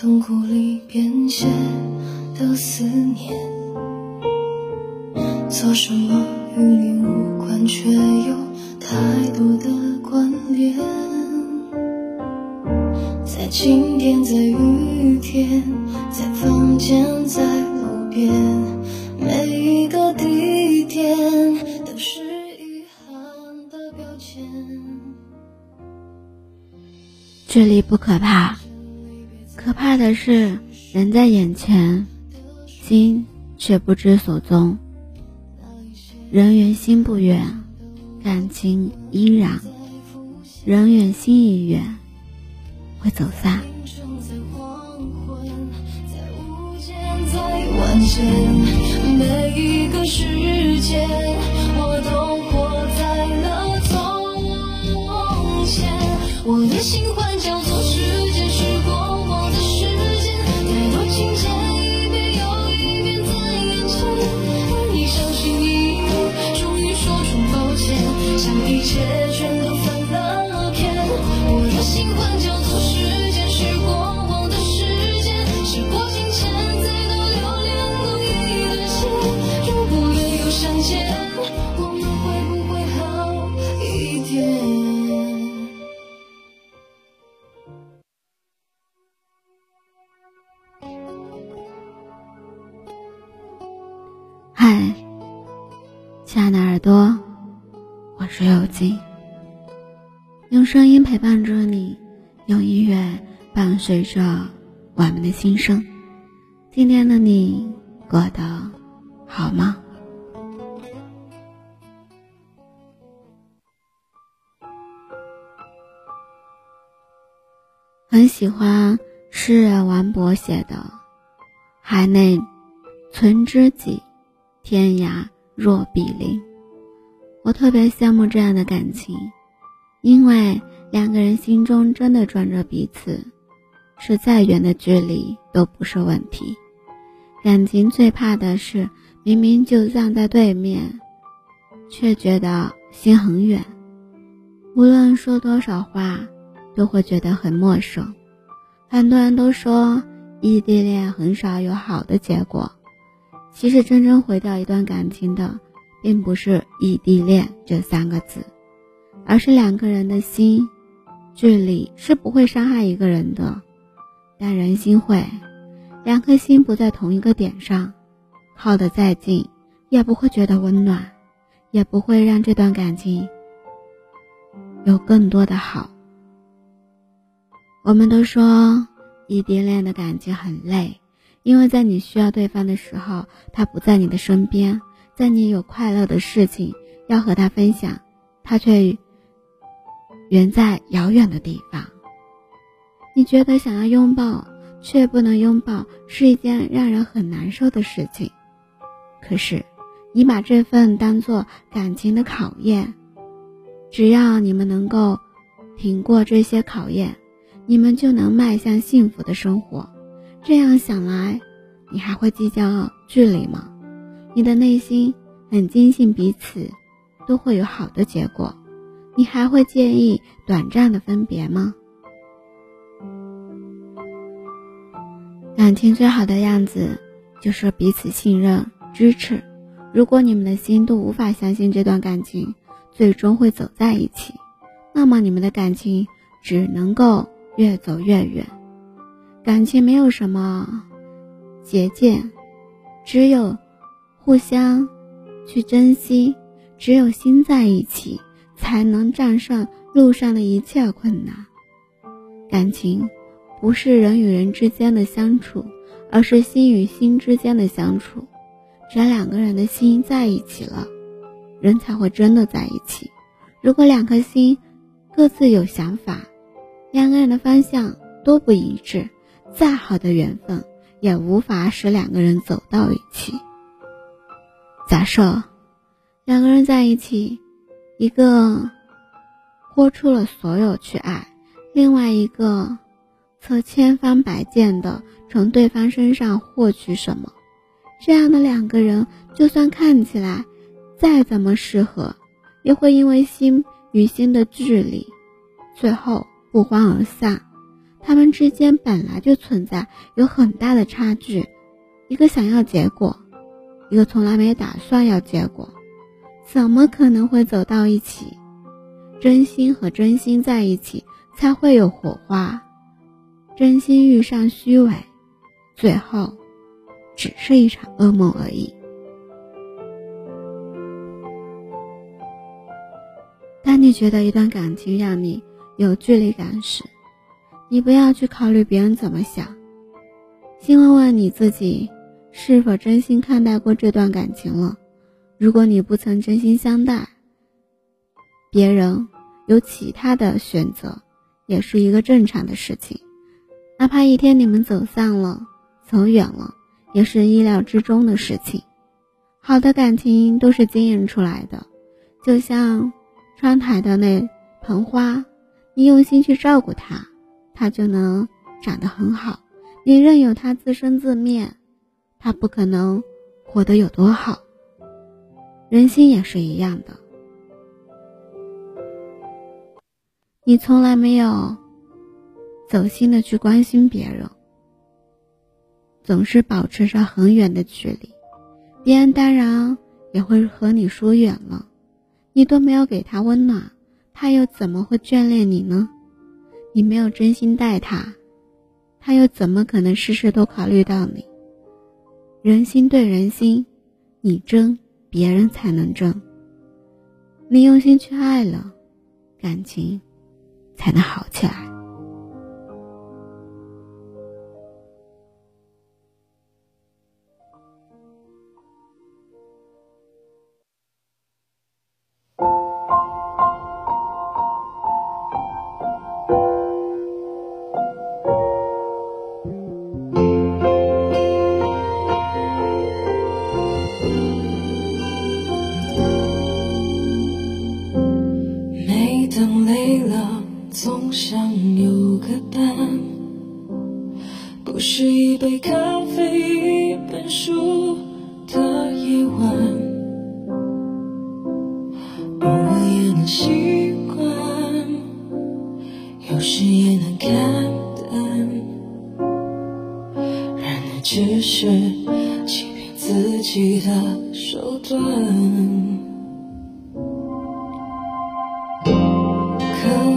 痛苦里变现的思念，做什么与你无关，却有太多的关联。在晴天，在雨天，在房间，在路边，每一个地点都是遗憾的标签。这里不可怕，可怕的是人在眼前，心却不知所踪。人远心不远，感情依然；人远心已远，会走散。每一个时间，我都活在了从前。我的新欢叫做时，嗨，亲爱的耳朵，我是有静，用声音陪伴着你，用音乐伴随着我们的心声。今天的你过得好吗？很喜欢诗人王勃写的“海内存知己，天涯若比邻”。我特别羡慕这样的感情，因为两个人心中真的装着彼此，是再远的距离都不是问题。感情最怕的是，明明就站在对面，却觉得心很远，无论说多少话。都会觉得很陌生。很多人都说异地恋很少有好的结果，其实真正毁掉一段感情的，并不是异地恋这三个字，而是两个人的心。距离是不会伤害一个人的，但人心会。两颗心不在同一个点上，靠得再近，也不会觉得温暖，也不会让这段感情有更多的好。我们都说异地恋的感情很累，因为在你需要对方的时候，他不在你的身边；在你有快乐的事情要和他分享，他却远在遥远的地方。你觉得想要拥抱却不能拥抱是一件让人很难受的事情，可是你把这份当做感情的考验，只要你们能够挺过这些考验。你们就能迈向幸福的生活。这样想来，你还会计较距离吗？你的内心很坚信彼此都会有好的结果，你还会介意短暂的分别吗？感情最好的样子就是彼此信任、支持。如果你们的心都无法相信这段感情最终会走在一起，那么你们的感情只能够。越走越远，感情没有什么捷径，只有互相去珍惜，只有心在一起，才能战胜路上的一切困难。感情不是人与人之间的相处，而是心与心之间的相处。只要两个人的心在一起了，人才会真的在一起。如果两颗心各自有想法，两个人的方向都不一致，再好的缘分也无法使两个人走到一起。假设两个人在一起，一个豁出了所有去爱，另外一个则千方百计的从对方身上获取什么，这样的两个人，就算看起来再怎么适合，也会因为心与心的距离，最后。不欢而散，他们之间本来就存在有很大的差距，一个想要结果，一个从来没打算要结果，怎么可能会走到一起？真心和真心在一起才会有火花，真心遇上虚伪，最后只是一场噩梦而已。当你觉得一段感情让你有距离感时，你不要去考虑别人怎么想，先问问你自己是否真心看待过这段感情了。如果你不曾真心相待，别人有其他的选择，也是一个正常的事情。哪怕一天你们走散了、走远了，也是意料之中的事情。好的感情都是经营出来的，就像。窗台的那盆花，你用心去照顾它，他就能长得很好。你任由他自生自灭，他不可能活得有多好。人心也是一样的，你从来没有走心的去关心别人，总是保持着很远的距离，别人当然也会和你疏远了。你都没有给他温暖，他又怎么会眷恋你呢？你没有真心待他，他又怎么可能事事都考虑到你？人心对人心，你争，别人才能争。你用心去爱了，感情才能好起来。的手段。渴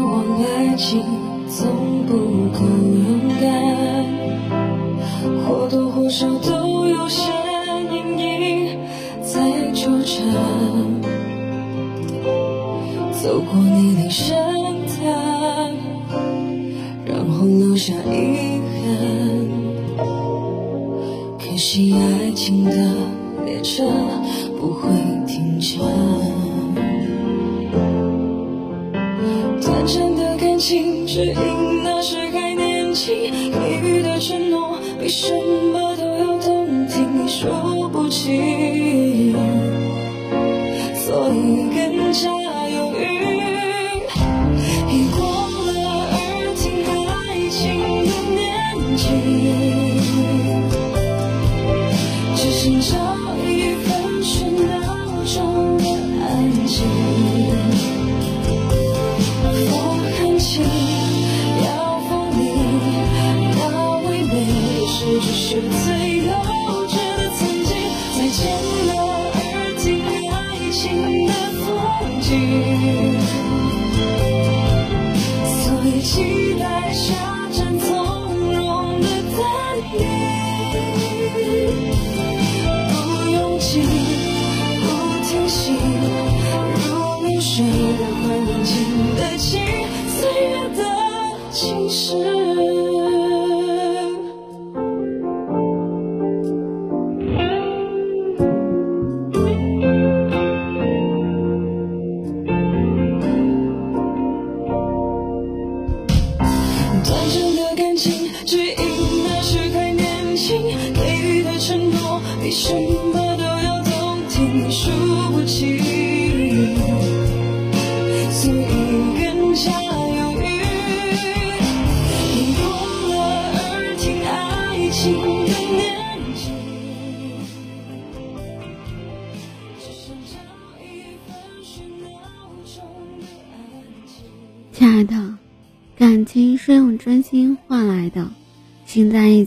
望爱情，总不够勇敢。或多或少都有些阴影在纠缠，走过泥泞深潭，然后留下遗憾。可惜爱情的着不会停下，短暂的感情只因那时还年轻，给予的承诺。比什么都要动听，说不清，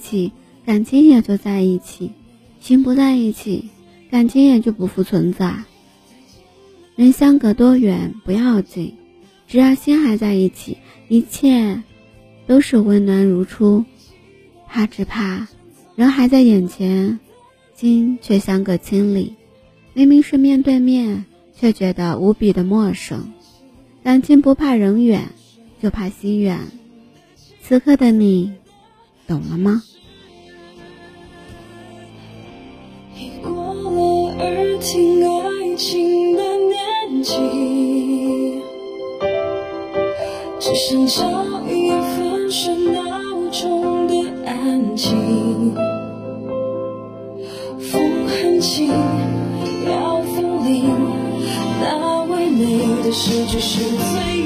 起，感情也就在一起；心不在一起，感情也就不复存在。人相隔多远不要紧，只要心还在一起，一切都是温暖如初。怕只怕人还在眼前，心却相隔千里。明明是面对面，却觉得无比的陌生。感情不怕人远。就怕心远，此刻的你，懂了吗？已过了耳听爱情的年纪，只想找一份喧闹中的安静。风很轻，要风铃，那唯美的诗句是最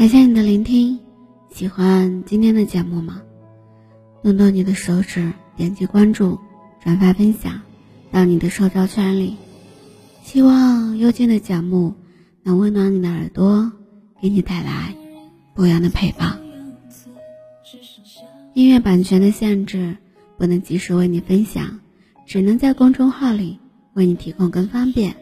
感谢你的聆听，喜欢今天的节目吗？动动你的手指，点击关注、转发、分享到你的社交圈里。希望幽静的节目能温暖你的耳朵，给你带来不一样的陪伴。音乐版权的限制，不能及时为你分享，只能在公众号里为你提供更方便。